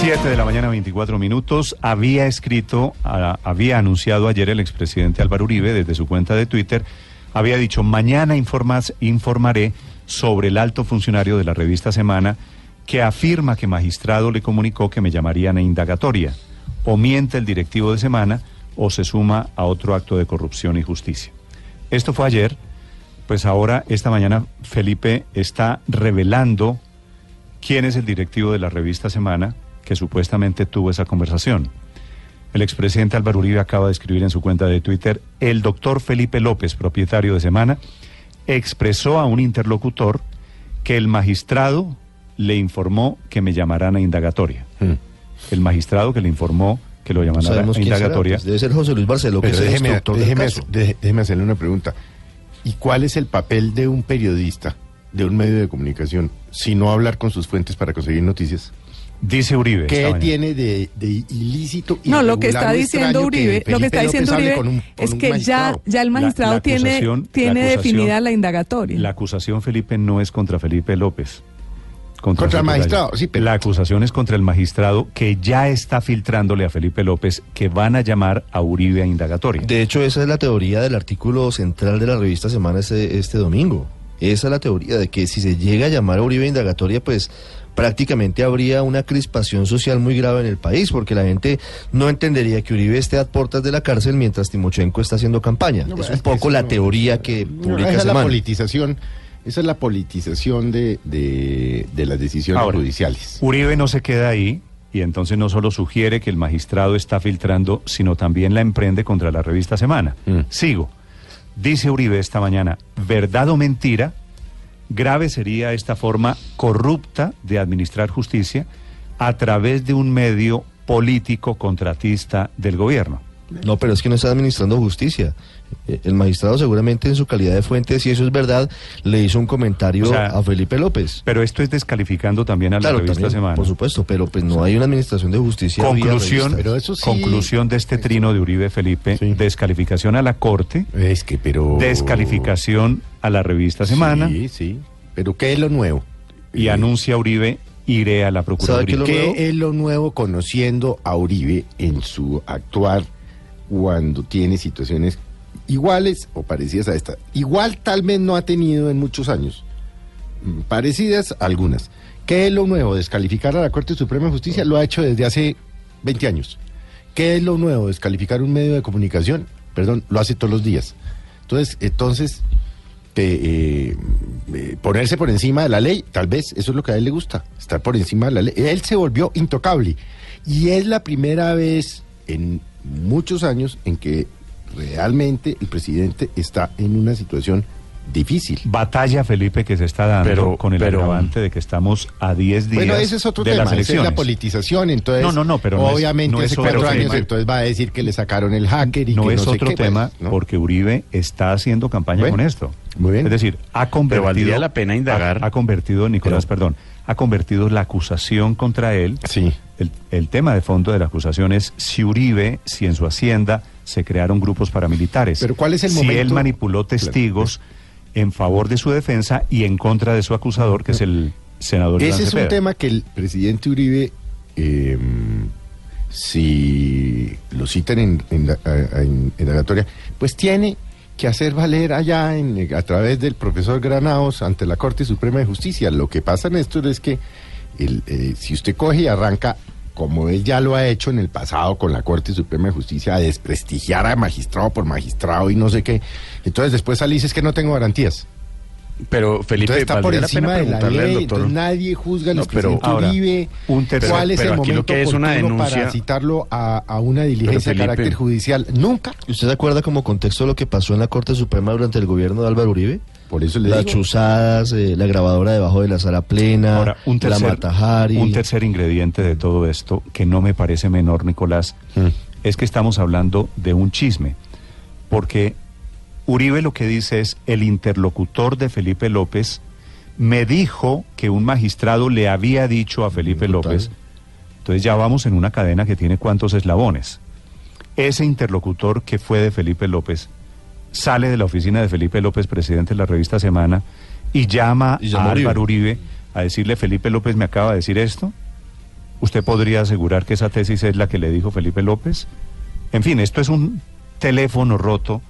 7 de la mañana, 24 minutos. Había escrito, había anunciado ayer el expresidente Álvaro Uribe desde su cuenta de Twitter, había dicho, mañana informaré sobre el alto funcionario de la revista Semana que afirma que magistrado le comunicó que me llamarían a indagatoria. O miente el directivo de Semana o se suma a otro acto de corrupción y justicia. Esto fue ayer, pues ahora, esta mañana, Felipe está revelando quién es el directivo de la revista Semana que supuestamente tuvo esa conversación. El expresidente Álvaro Uribe acaba de escribir en su cuenta de Twitter, el doctor Felipe López, propietario de Semana, expresó a un interlocutor que el magistrado le informó que me llamarán a indagatoria. El magistrado que le informó que lo llamarán a será, indagatoria. pues debe ser José Luis Barceló, que Pero es el déjeme, déjeme, déjeme hacerle una pregunta. ¿Y cuál es el papel de un periodista, de un medio de comunicación, si no hablar con sus fuentes para conseguir noticias? Dice Uribe. ¿Qué tiene de, de ilícito? No, lo que está diciendo Uribe, que lo que está diciendo Uribe con un- con es que ya, ya el magistrado la tiene, tiene la definida la indagatoria. La acusación, Felipe, no es contra Felipe López. Contra el magistrado, tocayo. sí, pero- La acusación es contra el magistrado que ya está filtrándole a Felipe López que van a llamar a Uribe a indagatoria. De hecho, esa es la teoría del artículo central de la revista Semana este, este domingo. Esa es la teoría de que si se llega a llamar a Uribe indagatoria, pues prácticamente habría una crispación social muy grave en el país, porque la gente no entendería que Uribe esté a puertas de la cárcel mientras Timochenko está haciendo campaña. No, es un poco la no- teoría que No, publica esa es la politización, esa es la politización de, de, de las decisiones Ahora, judiciales. Uribe no se queda ahí y entonces no solo sugiere que el magistrado está filtrando, sino también la emprende contra la revista Semana. Mm. Sigo. Dice Uribe esta mañana, ¿verdad o mentira? Grave sería esta forma corrupta de administrar justicia a través de un medio político contratista del gobierno. No, pero es que no está administrando justicia. Eh, El magistrado seguramente en su calidad de fuente, si eso es verdad, le hizo un comentario O sea, a Felipe López. Pero esto es descalificando también a la Claro, revista también, Semana. por supuesto, pero pues no hay una administración de justicia. Conclusión. Pero eso sí- conclusión de este trino de Uribe Felipe, Sí. descalificación a la Corte, Es que, pero... descalificación a la revista Semana Sí, sí. Pero ¿qué es lo nuevo? y Eh, anuncia Uribe iré a la ¿Sabe qué Procuraduría. ¿Qué nuevo? es lo nuevo conociendo a Uribe en su actuar cuando tiene situaciones iguales o parecidas a esta? Igual tal vez no ha tenido en muchos años. Mm, Parecidas algunas. ¿Qué es lo nuevo? Descalificar a la Corte Suprema de Justicia lo ha hecho desde hace 20 años. ¿Qué es lo nuevo? Descalificar un medio de comunicación, perdón, lo hace todos los días. Entonces, entonces eh, eh, ponerse por encima de la ley, tal vez eso es lo que a él le gusta, estar por encima de la ley. Él se volvió intocable y es la primera vez en muchos años en que realmente el presidente está en una situación difícil. Batalla, Felipe, que se está dando Pero- con el pero- agravante de que estamos a 10 días Bueno, ese es otro de tema, las esa es la politización, entonces No, no, no, pero no es- obviamente no es hace otro cuatro años tema. entonces va a decir que le sacaron el hacker y no que es no sé otro qué, tema pues, ¿no? porque Uribe está haciendo campaña Bueno, con esto. muy bien. Es decir, ha convertido valdría la pena indagar. Ha, ha convertido Nicolás, perdón, ha convertido la acusación contra él. Sí. El, el tema de fondo de la acusación es si Uribe, si en su hacienda se crearon grupos paramilitares. Pero ¿cuál es el si momento? él manipuló testigos en favor de su defensa y en contra de su acusador, que es el senador Iván Ese es un tema que el presidente Uribe, eh, si lo citan en, en, la- en- pues tiene que hacer valer allá en, a través del profesor Granados ante la Corte Suprema de Justicia. Lo que pasa en esto es que el, eh, si usted coge y arranca, como él ya lo ha hecho en el pasado con la Corte Suprema de Justicia, a desprestigiar a magistrado por magistrado y no sé qué, entonces después sale y dice "Es que no tengo garantías. Pero Felipe, Entonces está por encima de la ley, doctor. nadie juzga al No, pero expresidente ahora, Uribe. un ¿Cuál es pero el momento que es una oportuno denuncia- para citarlo a, a una diligencia de carácter judicial? Nunca. ¿Y ¿Usted se acuerda como contexto lo que pasó en la Corte Suprema durante el gobierno de Álvaro Uribe? Por eso le Las digo. chuzadas, eh, la grabadora debajo de la sala plena, Ahora, un la tercer, Matajari. un tercer ingrediente de todo esto, que no me parece menor, Nicolás, Mm. es que estamos hablando de un chisme. Porque Uribe lo que dice es, el interlocutor de Felipe López me dijo que un magistrado le había dicho a Felipe Total. López. Entonces ya vamos en una cadena que tiene cuántos eslabones. Ese interlocutor que fue de Felipe López sale de la oficina de Felipe López, presidente de la revista Semana, y llama Y a a. Álvaro Uribe a decirle, Felipe López me acaba de decir esto. ¿Usted podría asegurar que esa tesis es la que le dijo Felipe López? En fin, esto es un teléfono roto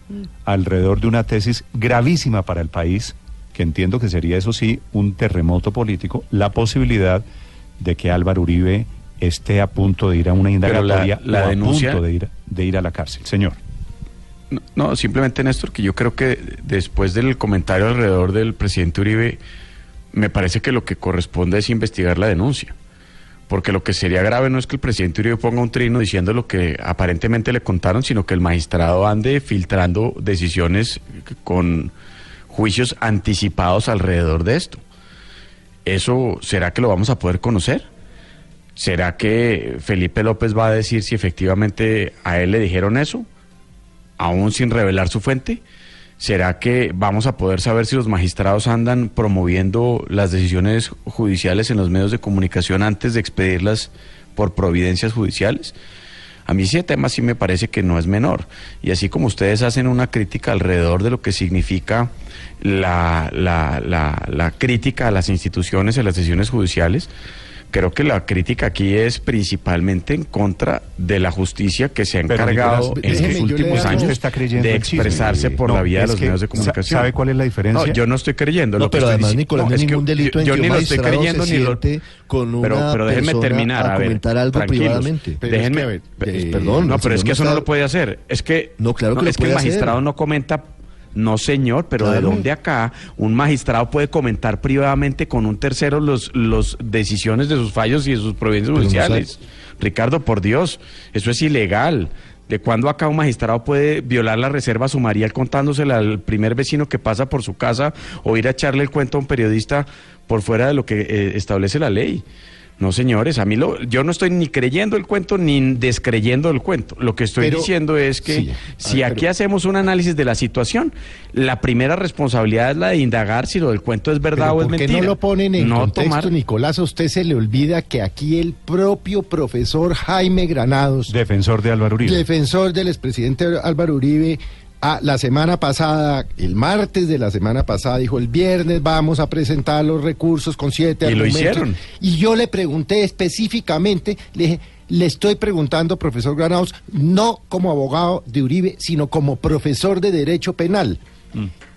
alrededor de una tesis gravísima para el país, que entiendo que sería, eso sí, un terremoto político, la posibilidad de que Álvaro Uribe esté a punto de ir a una Pero la- indagatoria la o a denuncia- punto de ir, de ir a la cárcel. Señor. No, simplemente Néstor, que yo creo que después del comentario alrededor del presidente Uribe, me parece que lo que corresponde es investigar la denuncia. Porque lo que sería grave no es que el presidente Uribe ponga un trino diciendo lo que aparentemente le contaron, sino que el magistrado ande filtrando decisiones con juicios anticipados alrededor de esto. ¿Eso será que lo vamos a poder conocer? ¿Será que Felipe López va a decir si efectivamente a él le dijeron eso? Aún sin revelar su fuente? ¿Será que vamos a poder saber si los magistrados andan promoviendo las decisiones judiciales en los medios de comunicación antes de expedirlas por providencias judiciales? A mí ese tema sí me parece que no es menor. Y así como ustedes hacen una crítica alrededor de lo que significa la, crítica a las instituciones y a las decisiones judiciales, creo que la crítica aquí es principalmente en contra de la justicia que se ha Pero, encargado Nicolás, en déjeme, los últimos años está de chisme. expresarse por No, la vía de los que medios de comunicación. ¿sabe cuál es la diferencia? No, yo no estoy creyendo. No, lo que pero estoy además, dici- Nicolás, no, es que ningún delito yo, en yo que ni un lo estoy creyendo se ni lo con pero, una pero déjenme persona terminar a a ver, comentar algo privadamente. Pero es Déjenme, que, a ver, eh, perdón, no, pero es que eso no lo puede hacer. Es que No, claro que lo es que el magistrado no comenta. No, señor, pero ¿de dónde acá un magistrado puede comentar privadamente con un tercero los, los decisiones de sus fallos y de sus providencias no judiciales? Ricardo, por Dios, eso es ilegal. ¿De cuándo acá un magistrado puede violar la reserva sumarial contándosela al primer vecino que pasa por su casa o ir a echarle el cuento a un periodista por fuera de lo que eh, establece la ley? No, señores, a mí lo, yo no estoy ni creyendo el cuento ni descreyendo el cuento. Lo que estoy Pero- diciendo es que sí, si ver, aquí pero- hacemos un análisis de la situación, la primera responsabilidad es la de indagar si lo del cuento es verdad o es ¿por qué mentira. no lo ponen en No contexto, tomar- Nicolás? A usted se le olvida que aquí el propio profesor Jaime Granados, Defensor de Álvaro Uribe. defensor del expresidente Álvaro Uribe, ah, la semana pasada, el martes de la semana pasada, dijo, el viernes vamos a presentar los recursos con siete Y lo argumentos. hicieron. Y yo le pregunté específicamente, le dije, le estoy preguntando, profesor Granados, no como abogado de Uribe, sino como profesor de Derecho Penal.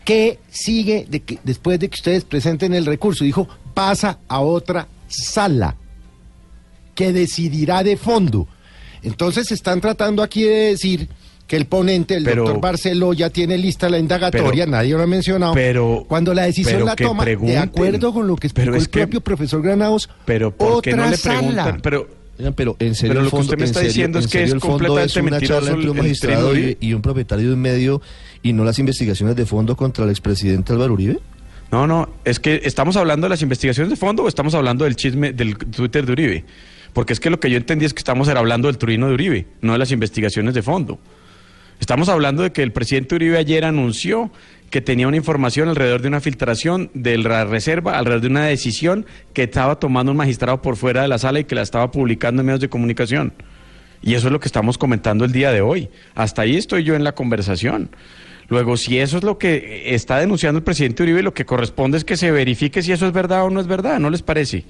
¿Qué sigue de que, después de que ustedes presenten el recurso? Dijo, pasa a otra sala que decidirá de fondo. Entonces están tratando aquí de decir que el ponente, el Pero- doctor Barceló, ya tiene lista la indagatoria, pero- nadie lo ha mencionado. pero- cuando la decisión la toma, de acuerdo con lo que explicó Pero es el que- propio profesor Granados, Pero ¿por qué no otra le sala. preguntan? Pero pero en serio, Pero el lo que usted me está serio- diciendo es que serio es el fondo completamente es una mentiroso charla entre un el- el magistrado Uribe. y un propietario de un medio y no las investigaciones de fondo contra el expresidente Álvaro Uribe. No, no, es que estamos hablando de las investigaciones de fondo o estamos hablando del chisme del Twitter de Uribe. Porque es que lo que yo entendí es que estamos hablando del truino de Uribe, no de las investigaciones de fondo. Estamos hablando de que el presidente Uribe ayer anunció que tenía una información alrededor de una filtración de la reserva, alrededor de una decisión que estaba tomando un magistrado por fuera de la sala y que la estaba publicando en medios de comunicación. Y eso es lo que estamos comentando el día de hoy. Hasta ahí estoy yo en la conversación. Luego, si eso es lo que está denunciando el presidente Uribe, lo que corresponde es que se verifique si eso es verdad o no es verdad, ¿no les parece?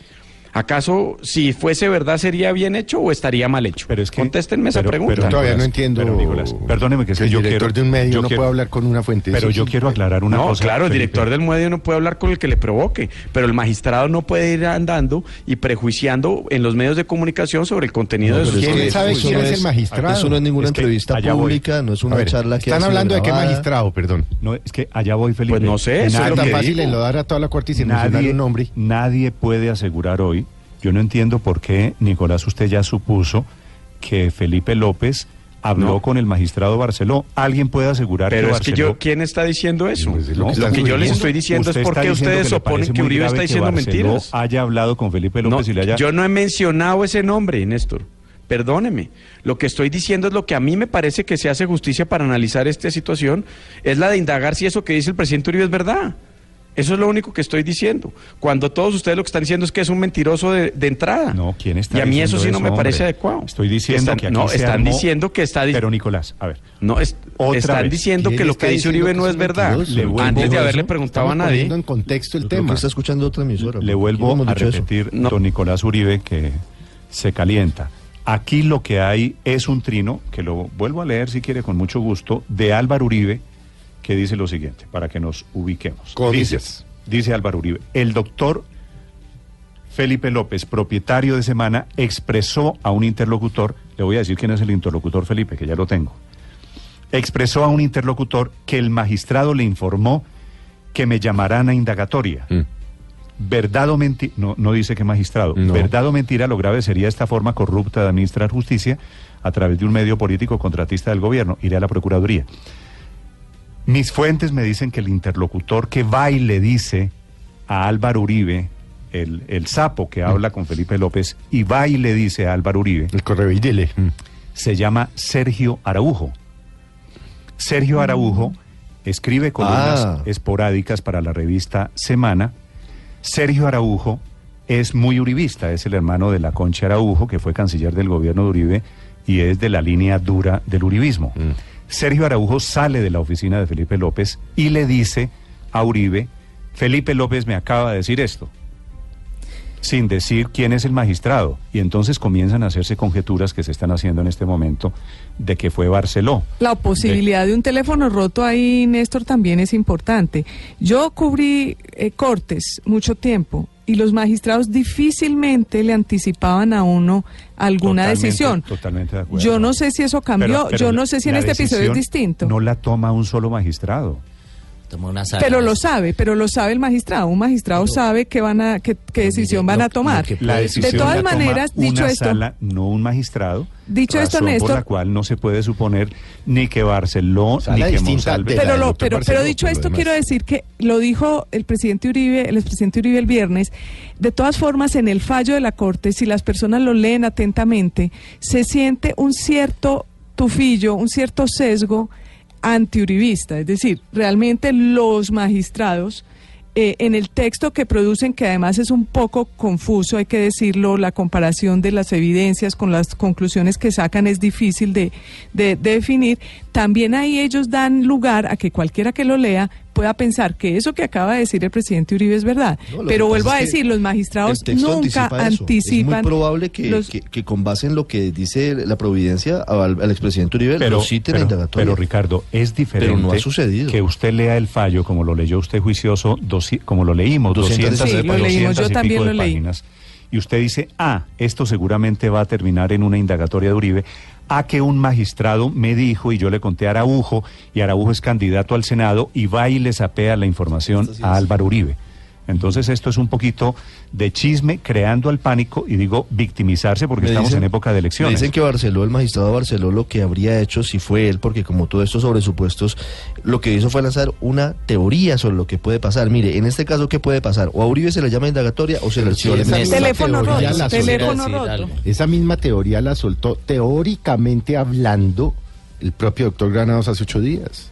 ¿Acaso si fuese verdad sería bien hecho o estaría mal hecho? Pero es que- Contéstenme esa pregunta. pero, Todavía no entiendo. pero, Nicolás, perdóneme que es que el yo director quiero- de un medio yo no quiero- puede hablar con una fuente. Pero yo quiero aclarar una no, cosa. claro, el director del medio no puede hablar con el que le provoque, pero el magistrado no puede ir andando y prejuiciando en los medios de comunicación sobre el contenido de sus es ¿Quién que sabe eso quién no es el magistrado? Eso no es ninguna Es que entrevista allá voy. pública, no es una ver, charla que están hablando de qué magistrado, perdón. No, es que allá voy, Felipe. Pues no sé, eso es Es lo tan fácil digo. enlodar a toda la Corte y mencionar nadie, un nombre. nadie puede asegurar hoy. Yo no entiendo por qué, Nicolás, usted ya supuso que Felipe López habló No. con el magistrado Barceló. ¿Alguien puede asegurar Pero que es que yo, ¿quién está diciendo eso? Pues es lo que lo que yo les estoy diciendo es por está qué diciendo ustedes oponen que Uribe está que diciendo Barceló mentiras. haya hablado con Felipe No, López y le haya... Yo no he mencionado ese nombre, Néstor. Perdóneme. Lo que estoy diciendo es lo que a mí me parece que se hace justicia para analizar esta situación, es la de indagar si eso que dice el presidente Uribe es verdad. Eso es lo único que estoy diciendo. Cuando todos ustedes lo que están diciendo es que es un mentiroso de, de entrada. No, ¿quién está Y a mí eso sí no me hombre? parece adecuado. Estoy diciendo Están- que aquí No, se están armó- diciendo que está... Pero Nicolás, a ver, no, es- Otra están vez. diciendo ¿Quién que lo que dice Uribe que no es verdad. Antes de haberle preguntado a nadie. poniendo en contexto el tema. está escuchando otra emisora. le vuelvo a repetir, No. don Nicolás Uribe, que se calienta. Aquí lo que hay es un trino, que lo vuelvo a leer si quiere con mucho gusto, de Álvaro Uribe, que dice lo siguiente, para que nos ubiquemos. Comillas. Dice, dice Álvaro Uribe, el doctor Felipe López, propietario de Semana, expresó a un interlocutor, le voy a decir quién es el interlocutor Felipe, que ya lo tengo, expresó a un interlocutor que el magistrado le informó que me llamarán a indagatoria. Mm. Verdad o mentira, no, no dice que magistrado, No. verdad o mentira, lo grave sería esta forma corrupta de administrar justicia a través de un medio político contratista del gobierno, iré a la Procuraduría. Mis fuentes me dicen que el interlocutor que va y le dice a Álvaro Uribe, el, el sapo que habla con Felipe López, y va y le dice a Álvaro Uribe, El. Mm. se llama Sergio Araujo. Sergio Araujo escribe columnas Ah. esporádicas para la revista Semana. Sergio Araujo es muy uribista, es el hermano de la Concha Araujo, que fue canciller del gobierno de Uribe y es de la línea dura del uribismo. Sergio Araujo sale de la oficina de Felipe López y le dice a Uribe, Felipe López me acaba de decir esto sin decir quién es el magistrado. Y entonces comienzan a hacerse conjeturas que se están haciendo en este momento de que fue Barceló. La posibilidad de un teléfono roto ahí, Néstor, también es importante. Yo cubrí eh, cortes mucho tiempo y los magistrados difícilmente le anticipaban a uno alguna Totalmente- decisión. Totalmente de acuerdo. Yo no sé si eso cambió, Pero- pero yo no sé si en este episodio es distinto. No la toma un solo magistrado. Tomó una sala. Pero lo sabe, pero lo sabe el magistrado. Un magistrado sabe qué van a, qué, qué decisión van lo- a tomar. La De decisión de todas la toma maneras, dicho una esto, sala, no un magistrado. Dicho esto, Néstor- por la cual no se puede suponer ni que Barceló ni que Monsalve. pero, lo, pero, Barceló, pero dicho esto, quiero decir que lo dijo el presidente Uribe, el expresidente Uribe el viernes. De todas formas, en el fallo de la Corte, si las personas lo leen atentamente, se siente un cierto tufillo, un cierto sesgo antiuribista. Es decir, realmente los magistrados. eh, en el texto que producen, que además es un poco confuso, hay que decirlo, la comparación de las evidencias con las conclusiones que sacan es difícil de, de- de definir, también ahí ellos dan lugar a que cualquiera que lo lea pueda pensar que eso que acaba de decir el presidente Uribe es verdad. No, lo Pero vuelvo a decir, los magistrados nunca anticipa eso. anticipan. Es muy probable que, los- que- que con base en lo que dice la providencia al, al expresidente Uribe Pero, lo citen pero- indagatoria. pero, Ricardo, es diferente Pero no ha sucedido. que usted lea el fallo como lo leyó usted juicioso, doci- como lo leímos, 200 200, Sí, lo leímos, yo y también pico lo de leí. páginas, y usted dice, ah, esto seguramente va a terminar en una indagatoria de Uribe, a que un magistrado me dijo y yo le conté a Araujo, y Araujo es candidato al Senado y va y le sapea la información a. Álvaro Uribe. Entonces esto es un poquito de chisme creando al pánico y digo victimizarse porque Me estamos dicen- en época de Me elecciones. dicen que Barceló, el magistrado Barceló, lo que habría hecho si fue él, porque como todo esto sobre supuestos, lo que hizo fue lanzar una teoría sobre lo que puede pasar. Mire, en este caso, ¿qué puede pasar? O a Uribe se le llama indagatoria o se le embate. misma Teléfono teoría roto, la teléfono roto. Esa misma teoría la soltó teóricamente hablando el propio doctor Granados hace ocho días.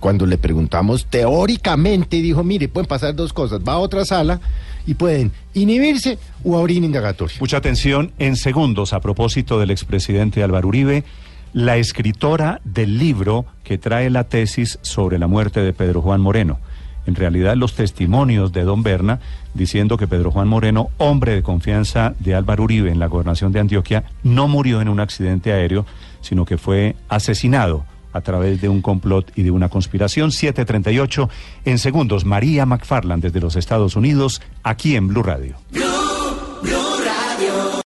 Cuando le preguntamos teóricamente, dijo, mire, pueden pasar dos cosas, va a otra sala y pueden inhibirse o abrir indagatoria. Mucha atención en segundos a propósito del expresidente Álvaro Uribe, la escritora del libro que trae la tesis sobre la muerte de Pedro Juan Moreno. en realidad los testimonios de don Berna diciendo que Pedro Juan Moreno, hombre de confianza de Álvaro Uribe en la gobernación de Antioquia, no murió en un accidente aéreo, sino que fue asesinado a través de un complot y de una conspiración. 738 en segundos. María McFarland desde los Estados Unidos, aquí en Blue Radio.